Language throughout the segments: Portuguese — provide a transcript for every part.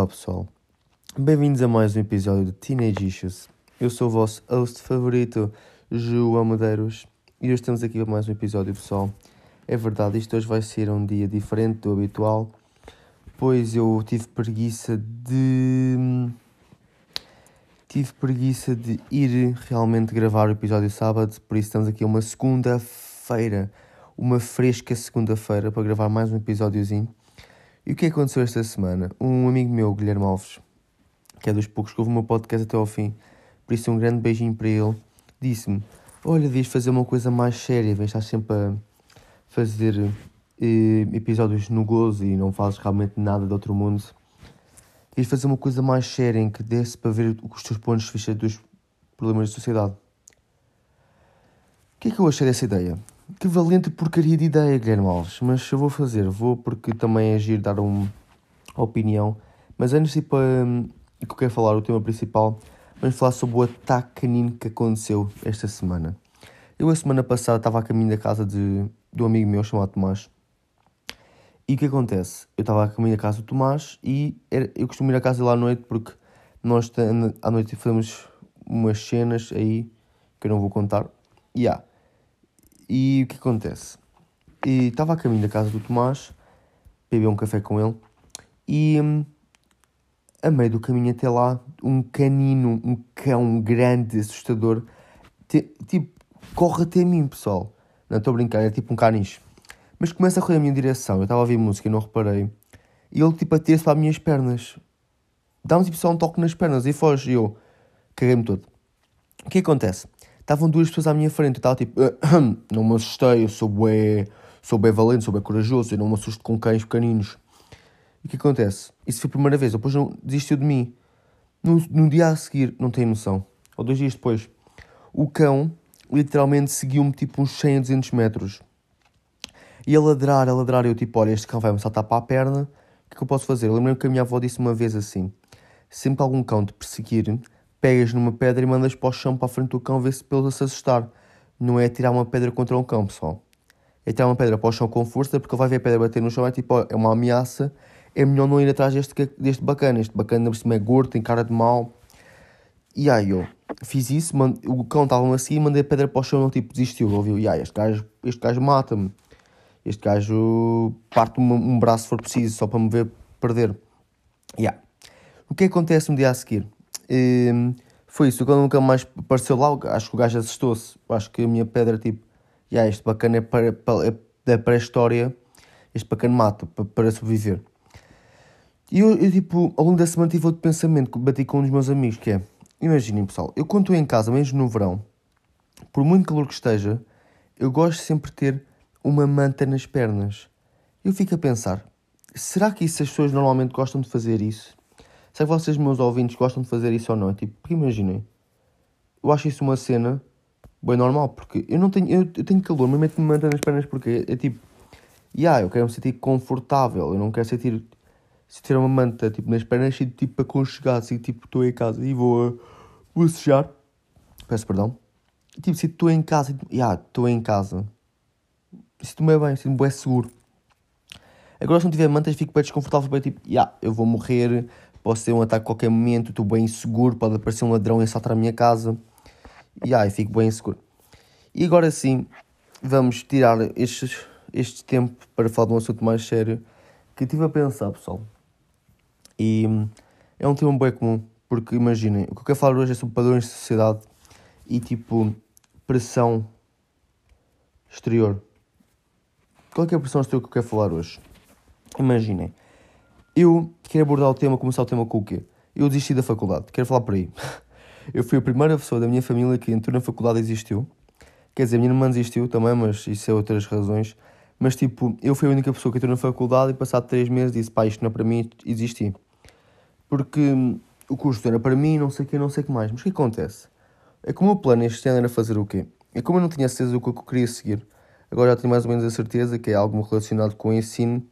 Olá pessoal, bem-vindos a mais um episódio de Teenage Issues. Eu sou o vosso host favorito, João Medeiros, e hoje estamos aqui para mais um episódio pessoal. É verdade, isto hoje vai ser um dia diferente do habitual, pois eu tive preguiça de. Tive preguiça de ir realmente gravar o episódio sábado, por isso estamos aqui uma segunda-feira, uma fresca segunda-feira para gravar mais um episódiozinho. E o que aconteceu esta semana? Um amigo meu, Guilherme Alves, que é dos poucos que ouve o meu podcast até ao fim, por isso um grande beijinho para ele, disse-me: Olha, devias fazer uma coisa mais séria, vem estar sempre a fazer eh, episódios no gozo e não fazes realmente nada de outro mundo. Devias fazer uma coisa mais séria em que desse para ver os teus pontos de vista dos problemas da sociedade. O que é que eu achei dessa ideia? Que valente porcaria de ideia, Guilherme Alves. Mas eu vou fazer, vou porque também é dar uma opinião. Mas antes de ir para hum, que eu quero falar, o tema principal, vamos falar sobre o ataque canino que aconteceu esta semana. Eu, a semana passada, estava a caminho da casa de, de um amigo meu chamado Tomás. E o que acontece? Eu estava a caminho da casa do Tomás e era, eu costumo ir à casa lá à noite porque nós à noite fazemos umas cenas aí que eu não vou contar. E yeah. E o que acontece? E estava a caminho da casa do Tomás, bebi um café com ele, e hum, a meio do caminho até lá, um canino, um cão grande, assustador, te, tipo, corre até mim, pessoal. Não estou a brincar, é tipo um caniche. Mas começa a correr a minha direção, eu estava a ouvir música e não reparei. E ele, tipo, atira-se para as minhas pernas. Dá-me, tipo, só um toque nas pernas e foge. E eu caguei-me todo. O que acontece? Estavam duas pessoas à minha frente. Eu estava tipo, não me assustei, eu sou bem, sou bem valente, sou bem corajoso, eu não me assusto com cães pequeninos. E o que acontece? Isso foi a primeira vez, depois não desistiu de mim. No, no dia a seguir, não tem noção, ou dois dias depois, o cão literalmente seguiu-me tipo uns 100 a 200 metros. E a ladrar, a ladrar, eu tipo, olha, este cão vai-me saltar para a perna, o que é que eu posso fazer? Eu lembro que a minha avó disse uma vez assim, sempre que algum cão te perseguir, pegas numa pedra e mandas para o chão, para a frente do cão, ver se pelo se assustar. Não é tirar uma pedra contra um cão, pessoal. É tirar uma pedra para o chão com força, porque ele vai ver a pedra bater no chão, é tipo, é uma ameaça. É melhor não ir atrás deste, deste bacana. Este bacana, por cima, é gordo, tem cara de mal. E aí eu fiz isso, o cão estava-me assim, mandei a pedra para o chão, não tipo, desistiu. Ouviu, e aí, este gajo, este gajo mata-me. Este gajo parte-me um braço se for preciso, só para me ver perder. Yeah. O que acontece no dia a seguir? E, hum, foi isso, quando nunca mais apareceu lá, acho que o gajo assustou-se. Acho que a minha pedra, tipo, yeah, este bacana é, para, é da pré-história, este bacana mata para, para sobreviver. E eu, eu, tipo, ao longo da semana tive outro pensamento que bati com um dos meus amigos, que é, imaginem pessoal, eu quando estou em casa, mesmo no verão, por muito calor que esteja, eu gosto sempre de ter uma manta nas pernas. Eu fico a pensar, será que isso as pessoas normalmente gostam de fazer isso? Será que vocês, meus ouvintes, gostam de fazer isso ou não? Tipo, porque imaginem, eu acho isso uma cena bem normal, porque eu não tenho, eu, eu tenho calor, mas meto-me manta nas pernas porque é, é tipo, yeah, eu quero me sentir confortável, eu não quero sentir, sentir uma manta tipo, nas pernas e tipo aconchegado, assim, tipo, estou em casa e vou, vou sujar, peço perdão, e, tipo, se estou em casa, estou yeah, em casa, sinto-me bem, sinto-me bem seguro. Agora se não tiver mantas fico bem desconfortável, bem tipo, yeah, eu vou morrer, Posso ter um ataque a qualquer momento, estou bem inseguro, pode aparecer um ladrão e assaltar a minha casa. E ai, fico bem inseguro. E agora sim, vamos tirar este, este tempo para falar de um assunto mais sério que estive a pensar, pessoal. E é um tema bem comum, porque imaginem, o que eu quero falar hoje é sobre padrões de sociedade e tipo pressão exterior. Qual é, é a pressão exterior que eu quero falar hoje? Imaginem, eu quero abordar o tema, começar o tema com o quê? Eu desisti da faculdade, quero falar por aí. Eu fui a primeira pessoa da minha família que entrou na faculdade e existiu. Quer dizer, a minha irmã desistiu também, mas isso é outras razões. Mas tipo, eu fui a única pessoa que entrou na faculdade e passado três meses disse, pá, isto não é para mim, existi. Porque hum, o curso era para mim, não sei o que, não sei o que mais. Mas o que acontece? É como o plano este ano era fazer o quê? É como eu não tinha certeza do que eu queria seguir. Agora já tenho mais ou menos a certeza que é algo relacionado com o ensino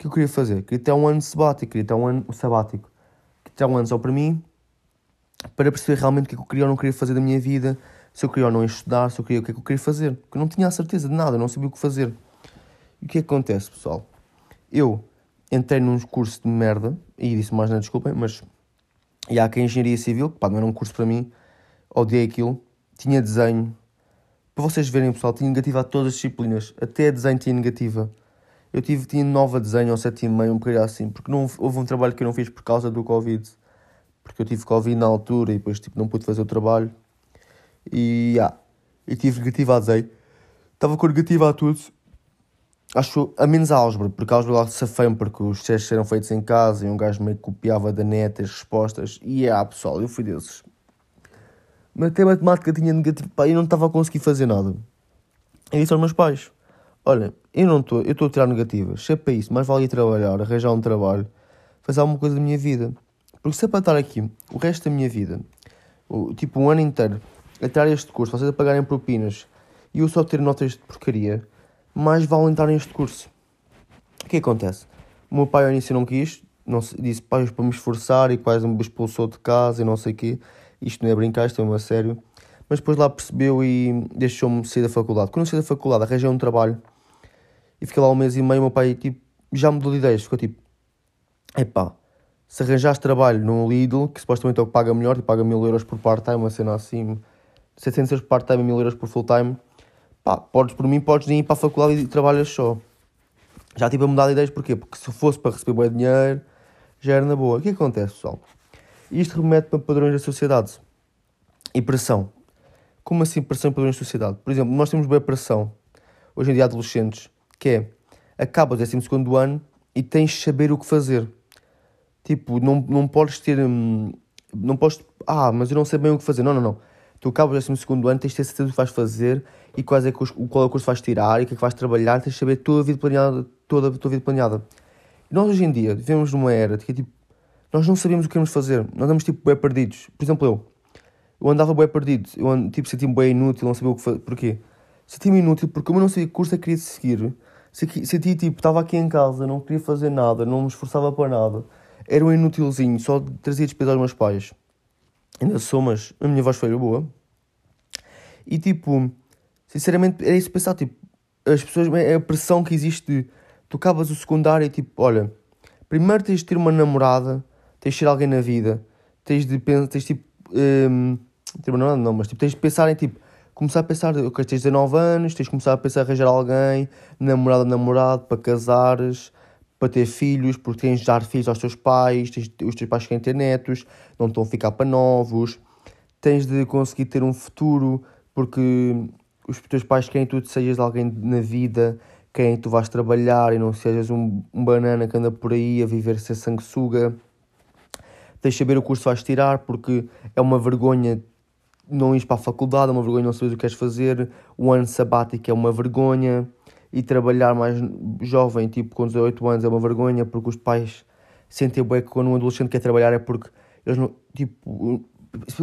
que eu queria fazer? Queria ter um ano sabático, queria ter um ano sabático. Queria ter um ano só para mim, para perceber realmente o que, é eu queria ou não queria fazer da minha vida, se eu queria ou não estudar, se eu queria o que é que eu queria fazer. Porque eu não tinha a certeza de nada, eu não sabia o que fazer. E o que é que acontece, pessoal? Eu entrei num curso de merda, e disse mais não desculpem, mas e há que a engenharia civil, que pá, não era um curso para mim, odiei aquilo, tinha desenho, para vocês verem pessoal, tinha negativa a todas as disciplinas, até desenho tinha negativa. Eu tive, tinha nova desenho ao 7,5, um bocadinho assim, porque não, houve um trabalho que eu não fiz por causa do Covid, porque eu tive Covid na altura e depois tipo, não pude fazer o trabalho, e, ah, e tive negativa a desenho. Estava com negativa a tudo, acho a menos a álgebra, porque a álgebra lá safei porque os testes eram feitos em casa e um gajo meio que copiava da net as respostas. E ah, pessoal, eu fui desses. Mas até a matemática tinha negativo, pá, eu não estava a conseguir fazer nada. E disse aos meus pais: Olha, eu não estou, eu estou a tirar negativas, se é para isso, mais vale ir trabalhar, arranjar um trabalho, fazer alguma coisa da minha vida. Porque se é para estar aqui o resto da minha vida, tipo um ano inteiro, a tirar este curso, vocês a pagarem propinas e eu só ter notas de porcaria mais vale entrar neste curso. O que acontece? O meu pai ao início não quis, não, disse pai para me esforçar e quase me expulsou de casa e não sei o quê. Isto não é brincar, isto é uma sério. Mas depois lá percebeu e deixou-me sair da faculdade. Quando eu saí da faculdade, arranjei um trabalho e fiquei lá um mês e meio. Meu pai tipo, já mudou de ideias, ficou tipo: epá, se arranjaste trabalho num Lidl, que supostamente é o que paga melhor, e paga mil euros por part-time, uma cena assim, 700 euros por part-time e mil euros por full-time pá, podes, por mim, podes ir para a faculdade e trabalhas só. Já tive a mudar de ideias, porquê? Porque se fosse para receber bem dinheiro, já era na boa. O que acontece, pessoal? Isto remete para padrões da sociedade. E pressão. Como assim pressão da sociedade? Por exemplo, nós temos bem pressão, hoje em dia adolescentes, que é, acabas o 12 ano e tens de saber o que fazer. Tipo, não, não podes ter... Hum, não podes... Ah, mas eu não sei bem o que fazer. Não, não, não. Tu acabas o 12 ano, tens de ter certeza do que vais fazer e quais é, qual é o curso vais tirar e o que é que vais trabalhar, tens de saber toda a vida planeada, toda a tua vida planeada. E nós hoje em dia vivemos numa era de que tipo, nós não sabemos o que queremos fazer, nós andamos tipo bem perdidos. Por exemplo, eu, eu andava bem perdido, eu tipo, sentia-me bem inútil, não sabia o que fazer. Porquê? Sentia-me inútil porque eu não sabia que curso é que queria seguir. Sentia tipo, estava aqui em casa, não queria fazer nada, não me esforçava para nada. Era um inútilzinho, só trazia despesa aos meus pais. Ainda sou, mas a minha voz foi boa. E tipo, Sinceramente, era isso pensar, tipo, as pessoas, é a pressão que existe de tu acabas o secundário e tipo, olha, primeiro tens de ter uma namorada, tens de ter alguém na vida, tens de pensar, tens tipo, um, namorada não, mas tipo, tens de pensar em tipo, começar a pensar, ok, tens 19 anos, tens de começar a pensar em arranjar alguém, namorada, namorado, para casares, para ter filhos, porque tens de dar filhos aos teus pais, tens, os teus pais querem ter netos, não estão a ficar para novos, tens de conseguir ter um futuro, porque os teus pais querem que tu sejas alguém na vida, querem que tu vais trabalhar e não sejas um, um banana que anda por aí a viver ser sanguessuga. Tens de saber o curso que vais tirar, porque é uma vergonha não ires para a faculdade, é uma vergonha não saber o que queres fazer, o ano sabático é uma vergonha, e trabalhar mais jovem, tipo com 18 anos, é uma vergonha, porque os pais sentem bem que quando um adolescente quer trabalhar é porque eles não, tipo,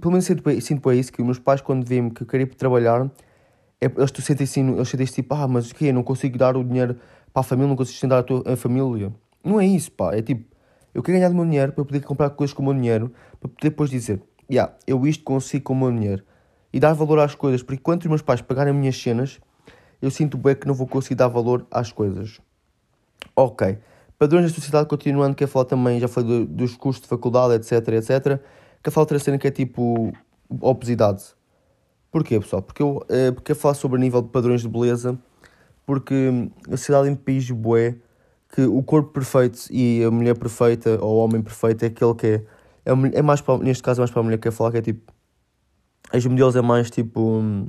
pelo menos sinto, sinto isso, que os meus pais quando veem que eu quero ir trabalhar, é, eles te sentem assim, eles sentem tipo, ah, mas o quê? Não consigo dar o dinheiro para a família, não consigo sustentar a, tua, a família. Não é isso, pá. É tipo, eu quero ganhar o meu dinheiro para poder comprar coisas com o meu dinheiro, para poder depois dizer, yeah, eu isto consigo com meu dinheiro. E dar valor às coisas, porque enquanto os meus pais pagarem as minhas cenas, eu sinto bem que não vou conseguir dar valor às coisas. Ok. Padrões da sociedade, continuando, quer falar também, já falei do, dos cursos de faculdade, etc, etc. Quer falar outra cena que é tipo obesidade. Porquê, pessoal? Porque eu, é, porque eu falo sobre nível de padrões de beleza, porque a sociedade em país bué que o corpo perfeito e a mulher perfeita ou o homem perfeito é aquele que é. É, é mais para, neste caso, é mais para a mulher que quer falar que é tipo. As modelos é mais tipo. Hum,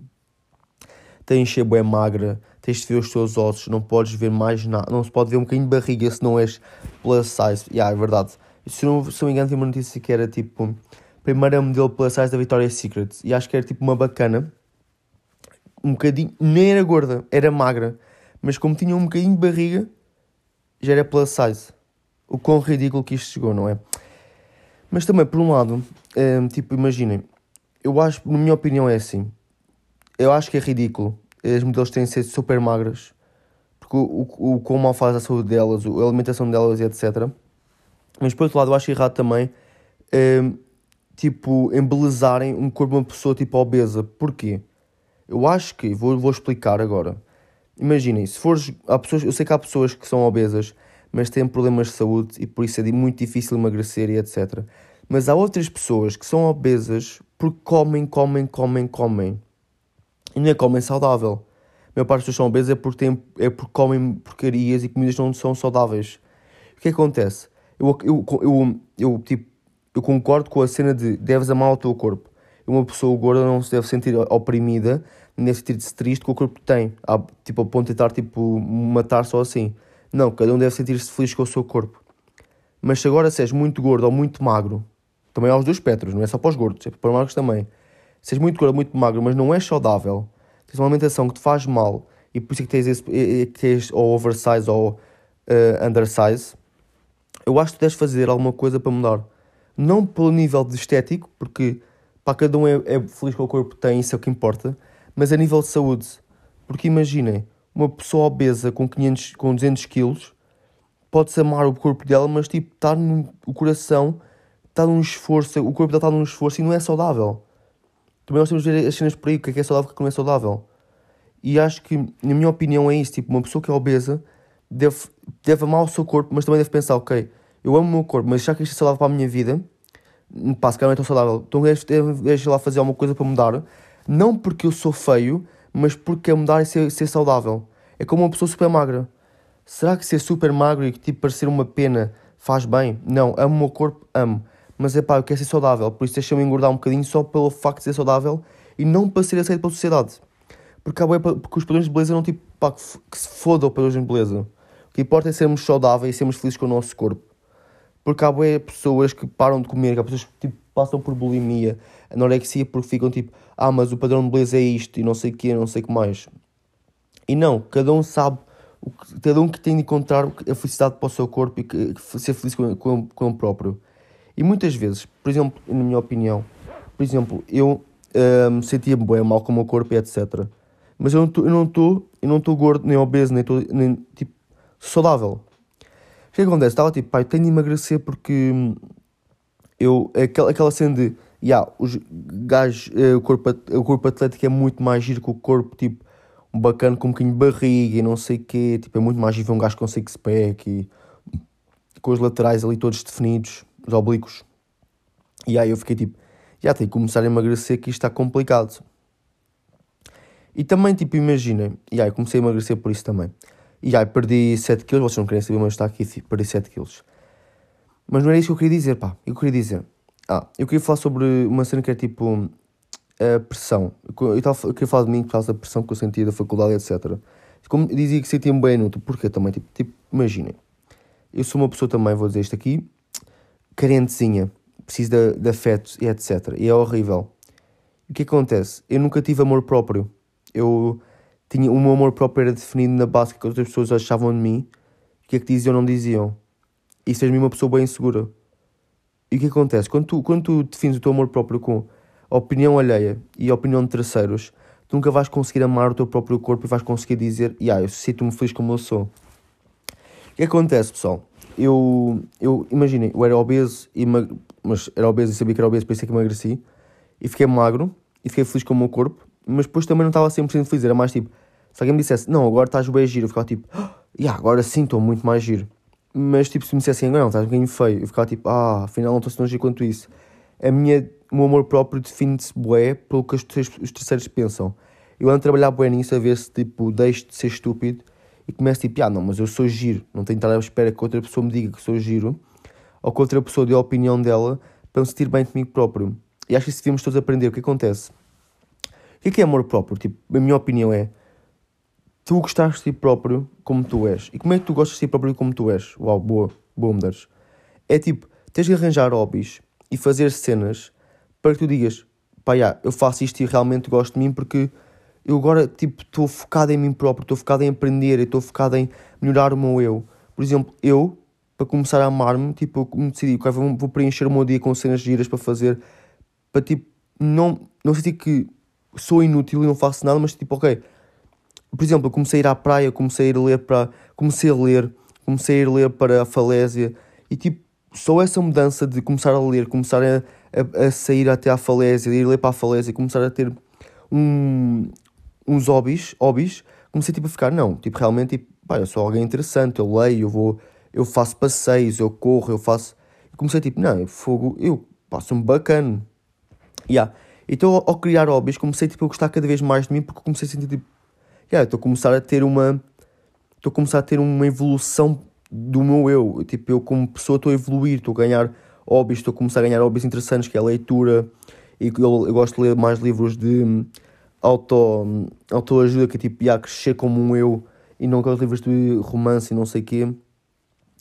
tens de ser magra, tens de ver os teus ossos, não podes ver mais nada, não se pode ver um bocadinho de barriga se não és plus size. Yeah, é verdade. Se não, se não me engano, tem uma notícia que era tipo primeira modelo plus size da Victoria's Secret. E acho que era tipo uma bacana. Um bocadinho. Nem era gorda, era magra. Mas como tinha um bocadinho de barriga, já era plus size. O quão ridículo que isto chegou, não é? Mas também, por um lado, é, tipo, imaginem. Eu acho, na minha opinião, é assim. Eu acho que é ridículo. As modelos têm de ser super magras. Porque o, o, o quão mal faz a saúde delas, a alimentação delas e etc. Mas por outro lado, eu acho errado também. É, tipo, embelezarem um corpo de uma pessoa tipo obesa. Porquê? Eu acho que, vou, vou explicar agora. Imaginem, se fores, há pessoas, eu sei que há pessoas que são obesas, mas têm problemas de saúde e por isso é muito difícil emagrecer e etc. Mas há outras pessoas que são obesas porque comem, comem, comem, comem. E não é comem saudável. A maior parte das pessoas são obesas é porque, têm, é porque comem porcarias e comidas não são saudáveis. O que acontece? Eu, eu, eu, eu, tipo, eu concordo com a cena de deves amar o teu corpo. Uma pessoa gorda não se deve sentir oprimida, deve sentir-se triste com o corpo que tem, tipo, a ponto de tentar tipo, matar só assim. Não, cada um deve sentir-se feliz com o seu corpo. Mas se agora se és muito gordo ou muito magro, também há os dois espectros, não é só para os gordos, é para os magros também. Se és muito gordo ou muito magro, mas não és saudável, tens uma alimentação que te faz mal e por isso é que tens, esse, é, é, que tens ou oversize ou uh, undersize, eu acho que tu deves fazer alguma coisa para mudar. Não pelo nível de estético, porque para cada um é, é feliz com o corpo que tem, isso é o que importa, mas a nível de saúde. Porque imaginem, uma pessoa obesa com, 500, com 200 quilos pode-se amar o corpo dela, mas tipo, está no o coração, está num esforço, o corpo dela está num esforço e não é saudável. Também nós temos de ver as cenas por aí, o que é, que é saudável e o que não é saudável. E acho que, na minha opinião, é isso. Tipo, uma pessoa que é obesa deve, deve amar o seu corpo, mas também deve pensar, ok, eu amo o meu corpo, mas já que isto é saudável para a minha vida, se calhar não é tão saudável, então deixa lá fazer alguma coisa para mudar. Não porque eu sou feio, mas porque é mudar e ser, ser saudável. É como uma pessoa super magra. Será que ser super magro e tipo parecer uma pena faz bem? Não, amo o meu corpo, amo. Mas é pá, eu quero ser saudável, por isso deixa-me engordar um bocadinho só pelo facto de ser saudável e não para ser aceito pela sociedade. Porque, porque os padrões de beleza não tipo, pá, que se fodam padrões de beleza. O que importa é sermos saudáveis e sermos felizes com o nosso corpo. Porque há boas pessoas que param de comer, há pessoas que tipo, passam por bulimia, anorexia, porque ficam tipo, ah, mas o padrão de beleza é isto e não sei o que, não sei o que mais. E não, cada um sabe, cada um que tem de encontrar a felicidade para o seu corpo e que, ser feliz com, com, com próprio. E muitas vezes, por exemplo, na minha opinião, por exemplo, eu me sentia bem, mal com o meu corpo e etc. Mas eu não estou, eu não estou gordo, nem obeso, nem, tô, nem tipo, saudável. O que acontece? Estava tipo, pai, tenho de emagrecer porque hum, eu, aquela, aquela cena de, yeah, os gajos, eh, o, corpo, o corpo atlético é muito mais giro que o corpo, tipo, bacana com um bocadinho de barriga e não sei o quê, tipo, é muito mais giro ver um gajo com six-pack e com os laterais ali todos definidos, os oblíquos. E aí eu fiquei tipo, já tenho que começar a emagrecer que isto está complicado. E também, tipo, imaginem, e aí comecei a emagrecer por isso também. E aí perdi 7 kg, vocês não querem saber, mas está aqui, perdi 7 kg. Mas não era isso que eu queria dizer, pá. Eu queria dizer. Ah, eu queria falar sobre uma cena que é tipo. A pressão. Eu, tava, eu queria falar de mim por causa da pressão que eu sentia da faculdade, etc. Como dizia que sentia-me bem inútil, porque também, tipo, tipo, imaginem. Eu sou uma pessoa também, vou dizer isto aqui, carentezinha, preciso de, de afeto e etc. E é horrível. E o que acontece? Eu nunca tive amor próprio. Eu tinha, o meu amor próprio era definido na base que outras pessoas achavam de mim, o que é que diziam ou não diziam. Isso fez-me uma pessoa bem insegura. E o que acontece? Quando tu, quando tu defines o teu amor próprio com a opinião alheia e a opinião de terceiros, tu nunca vais conseguir amar o teu próprio corpo e vais conseguir dizer, yeah, eu sinto-me feliz como eu sou. O que acontece, pessoal? Eu, eu imaginem, eu era obeso, e mas era obeso e sabia que era obeso, por isso é que emagreci, e fiquei magro, e fiquei feliz com o meu corpo, mas depois também não estava 100% feliz, era mais tipo, se alguém me dissesse, não, agora estás bem giro, eu ficava tipo, ah, yeah, agora sim estou muito mais giro. Mas tipo, se me dissessem, não, estás um bocadinho feio, eu ficava tipo, ah, afinal não estou tão giro quanto isso. A minha, o meu amor próprio define-se bué pelo que os terceiros pensam. Eu ando a trabalhar bué nisso a ver se tipo, deixo de ser estúpido e começo tipo, ah, não, mas eu sou giro, não tenho de estar à espera que outra pessoa me diga que sou giro ou que outra pessoa dê a opinião dela para me sentir bem comigo próprio. E acho que isso devíamos todos aprender. O que acontece? O que é, que é amor próprio? Tipo, a minha opinião é tu gostares de ti próprio como tu és. E como é que tu gostas de ti próprio como tu és? Uau, boa, boa mudares. É tipo, tens de arranjar hobbies e fazer cenas para que tu digas, pá, yeah, eu faço isto e realmente gosto de mim porque eu agora, tipo, estou focado em mim próprio, estou focado em aprender, estou focado em melhorar o meu eu. Por exemplo, eu, para começar a amar-me, tipo, eu decidi, okay, vou, vou preencher o meu dia com cenas giras para fazer, para, tipo, não, não sentir que sou inútil e não faço nada, mas tipo, ok. Por exemplo, eu comecei a ir à praia, comecei a ler para. Comecei a ler, comecei a ler para a falésia e tipo, só essa mudança de começar a ler, começar a, a, a sair até à falésia, ir ler para a falésia, começar a ter um, uns hobbies, hobbies, comecei tipo a ficar, não, tipo, realmente, tipo, pá, eu sou alguém interessante, eu leio, eu vou, eu faço passeios, eu corro, eu faço. Comecei tipo, não, fogo, eu passo-me bacana. Yeah. Então, ao criar hobbies, comecei tipo, a gostar cada vez mais de mim porque comecei a sentir tipo, yeah, estou a começar a ter uma. Estou a começar a ter uma evolução do meu eu. Tipo, eu como pessoa estou a evoluir, estou a ganhar hobbies, estou a começar a ganhar hobbies interessantes, que é a leitura. E eu, eu gosto de ler mais livros de hum, auto, autoajuda, que é tipo, yeah, crescer como um eu, e não aqueles livros de romance e não sei o quê.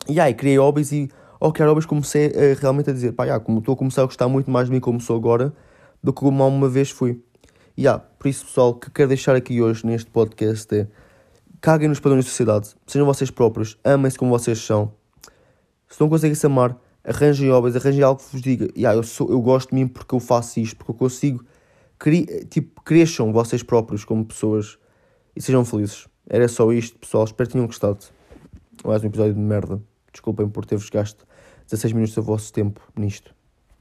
E yeah, criei hobbies e ao criar hobbies comecei a, realmente a dizer, pá, yeah, como estou a começar a gostar muito mais de mim como sou agora, do que como uma vez fui. E yeah, por isso, pessoal, que quero deixar aqui hoje neste podcast é caguem nos padrões da sociedade, sejam vocês próprios, amem-se como vocês são. Se não conseguem se amar, arranjem hobbies, arranjem algo que vos diga, yeah, eu, sou, eu gosto de mim porque eu faço isto, porque eu consigo. Cri, tipo, cresçam vocês próprios como pessoas e sejam felizes. Era só isto, pessoal. Espero que tenham gostado. Mais um episódio de merda. Desculpem por ter-vos gasto 16 minutos do vosso tempo nisto.